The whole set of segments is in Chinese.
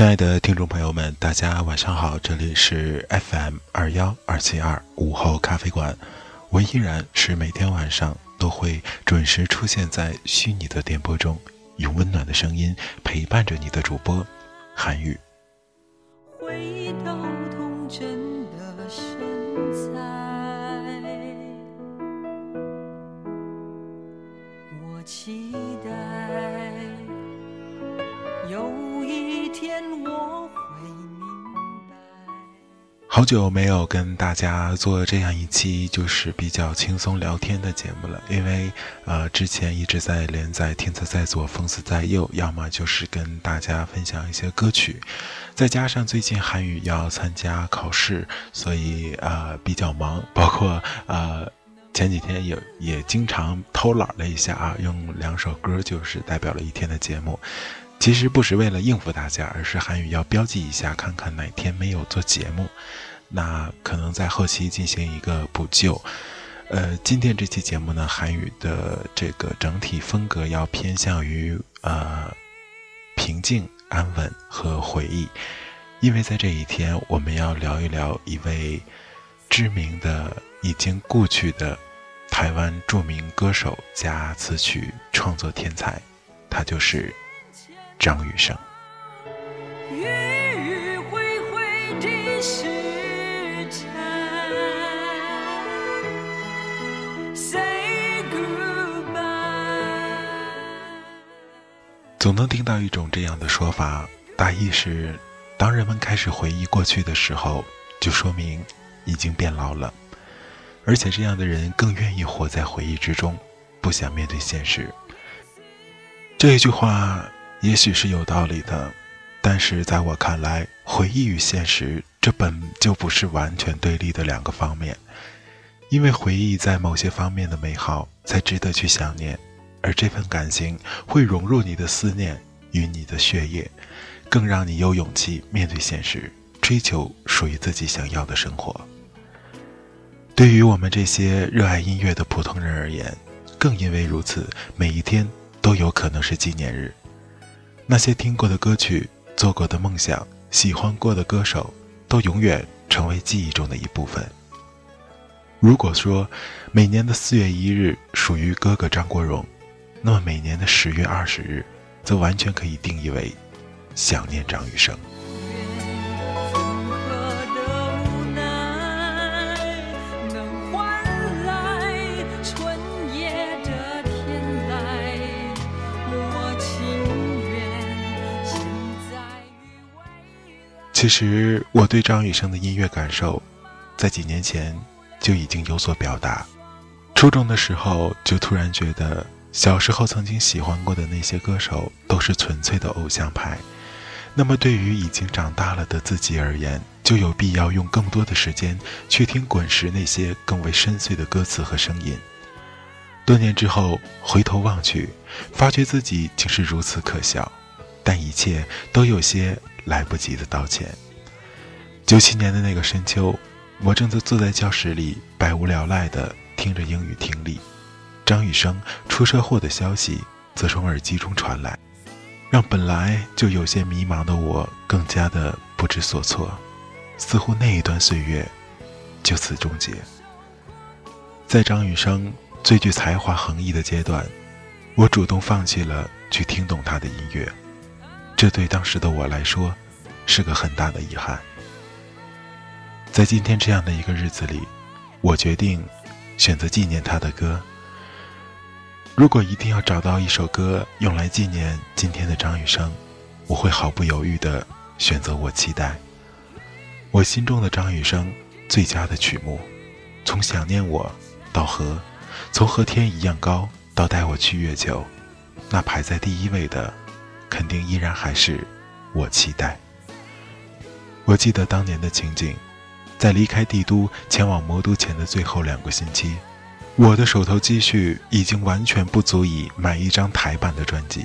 亲爱的听众朋友们，大家晚上好，这里是 FM 二幺二七二午后咖啡馆，我依然是每天晚上都会准时出现在虚拟的电波中，用温暖的声音陪伴着你的主播韩宇。回到童真的身材，我期好久没有跟大家做这样一期就是比较轻松聊天的节目了，因为呃之前一直在连载《天策在左，疯子在右》，要么就是跟大家分享一些歌曲，再加上最近韩语要参加考试，所以呃比较忙，包括呃前几天也也经常偷懒了一下啊，用两首歌就是代表了一天的节目。其实不是为了应付大家，而是韩语要标记一下，看看哪天没有做节目，那可能在后期进行一个补救。呃，今天这期节目呢，韩语的这个整体风格要偏向于呃平静、安稳和回忆，因为在这一天，我们要聊一聊一位知名的、已经故去的台湾著名歌手加词曲创作天才，他就是。张雨生。总能听到一种这样的说法，大意是：当人们开始回忆过去的时候，就说明已经变老了，而且这样的人更愿意活在回忆之中，不想面对现实。这一句话。也许是有道理的，但是在我看来，回忆与现实这本就不是完全对立的两个方面。因为回忆在某些方面的美好才值得去想念，而这份感情会融入你的思念与你的血液，更让你有勇气面对现实，追求属于自己想要的生活。对于我们这些热爱音乐的普通人而言，更因为如此，每一天都有可能是纪念日。那些听过的歌曲、做过的梦想、喜欢过的歌手，都永远成为记忆中的一部分。如果说每年的四月一日属于哥哥张国荣，那么每年的十月二十日，则完全可以定义为想念张雨生。其实我对张雨生的音乐感受，在几年前就已经有所表达。初中的时候就突然觉得，小时候曾经喜欢过的那些歌手都是纯粹的偶像派。那么对于已经长大了的自己而言，就有必要用更多的时间去听滚石那些更为深邃的歌词和声音。多年之后回头望去，发觉自己竟是如此可笑，但一切都有些。来不及的道歉。九七年的那个深秋，我正在坐在教室里百无聊赖的听着英语听力，张雨生出车祸的消息则从耳机中传来，让本来就有些迷茫的我更加的不知所措，似乎那一段岁月就此终结。在张雨生最具才华横溢的阶段，我主动放弃了去听懂他的音乐，这对当时的我来说是个很大的遗憾。在今天这样的一个日子里，我决定选择纪念他的歌。如果一定要找到一首歌用来纪念今天的张雨生，我会毫不犹豫地选择《我期待》。我心中的张雨生最佳的曲目，从想念我到和，从和天一样高到带我去月球，那排在第一位的，肯定依然还是《我期待》。我记得当年的情景。在离开帝都前往魔都前的最后两个星期，我的手头积蓄已经完全不足以买一张台版的专辑，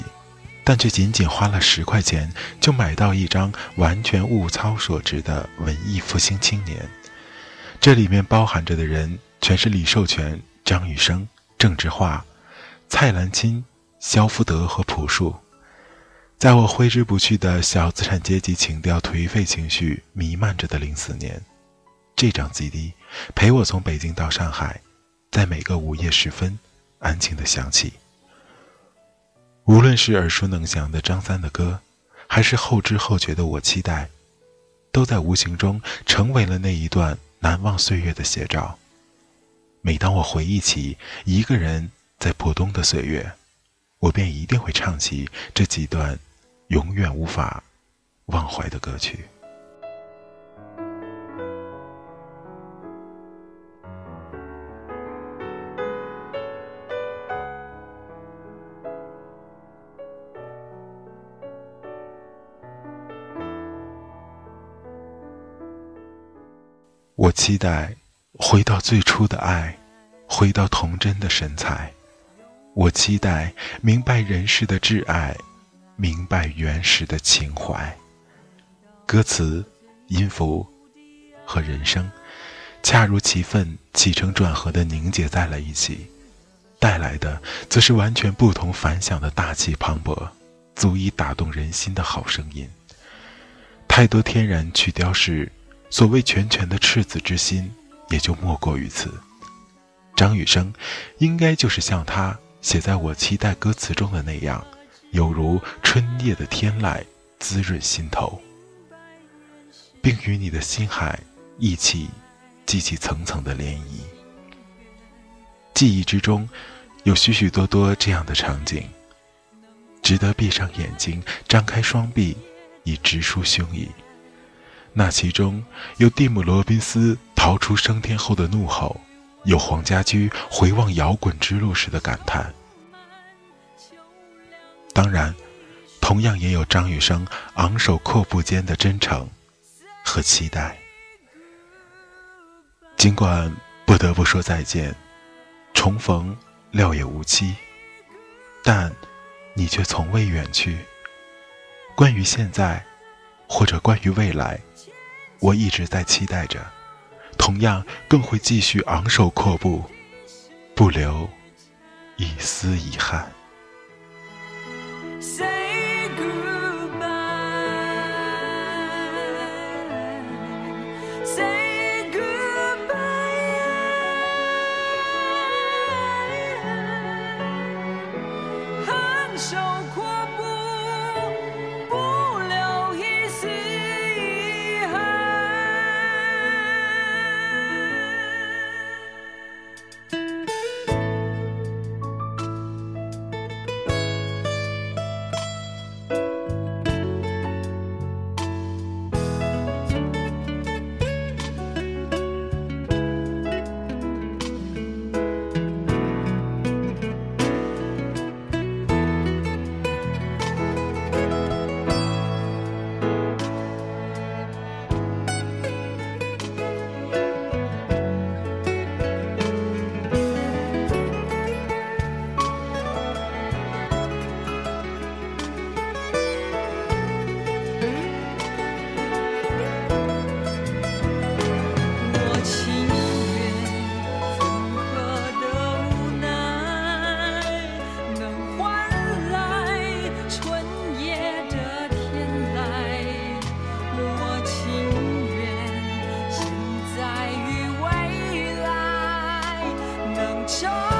但却仅仅花了十块钱就买到一张完全物超所值的文艺复兴青年。这里面包含着的人全是李寿全、张雨生、郑智化、蔡澜钦、萧福德和朴树。在我挥之不去的小资产阶级情调颓废情绪弥漫着的零四年。这张 CD 陪我从北京到上海，在每个午夜时分安静的响起。无论是耳熟能详的张三的歌，还是后知后觉的我期待，都在无形中成为了那一段难忘岁月的写照。每当我回忆起一个人在破冬的岁月，我便一定会唱起这几段永远无法忘怀的歌曲。我期待回到最初的爱，回到童真的神采。我期待明白人世的挚爱，明白原始的情怀。歌词、音符和人生，恰如其分，起承转合的凝结在了一起，带来的则是完全不同凡响的大气磅礴，足以打动人心的好声音。太多天然去雕饰。所谓拳拳的赤子之心，也就莫过于此。张雨生，应该就是像他写在我期待歌词中的那样，有如春夜的天籁，滋润心头，并与你的心海一起激起层层的涟漪。记忆之中，有许许多多这样的场景，值得闭上眼睛，张开双臂，以直抒胸臆。那其中有蒂姆·罗宾斯逃出升天后的怒吼，有黄家驹回望摇滚之路时的感叹。当然，同样也有张雨生昂首阔步间的真诚和期待。尽管不得不说再见，重逢料也无期，但你却从未远去。关于现在，或者关于未来。我一直在期待着，同样更会继续昂首阔步，不留一丝遗憾。joy.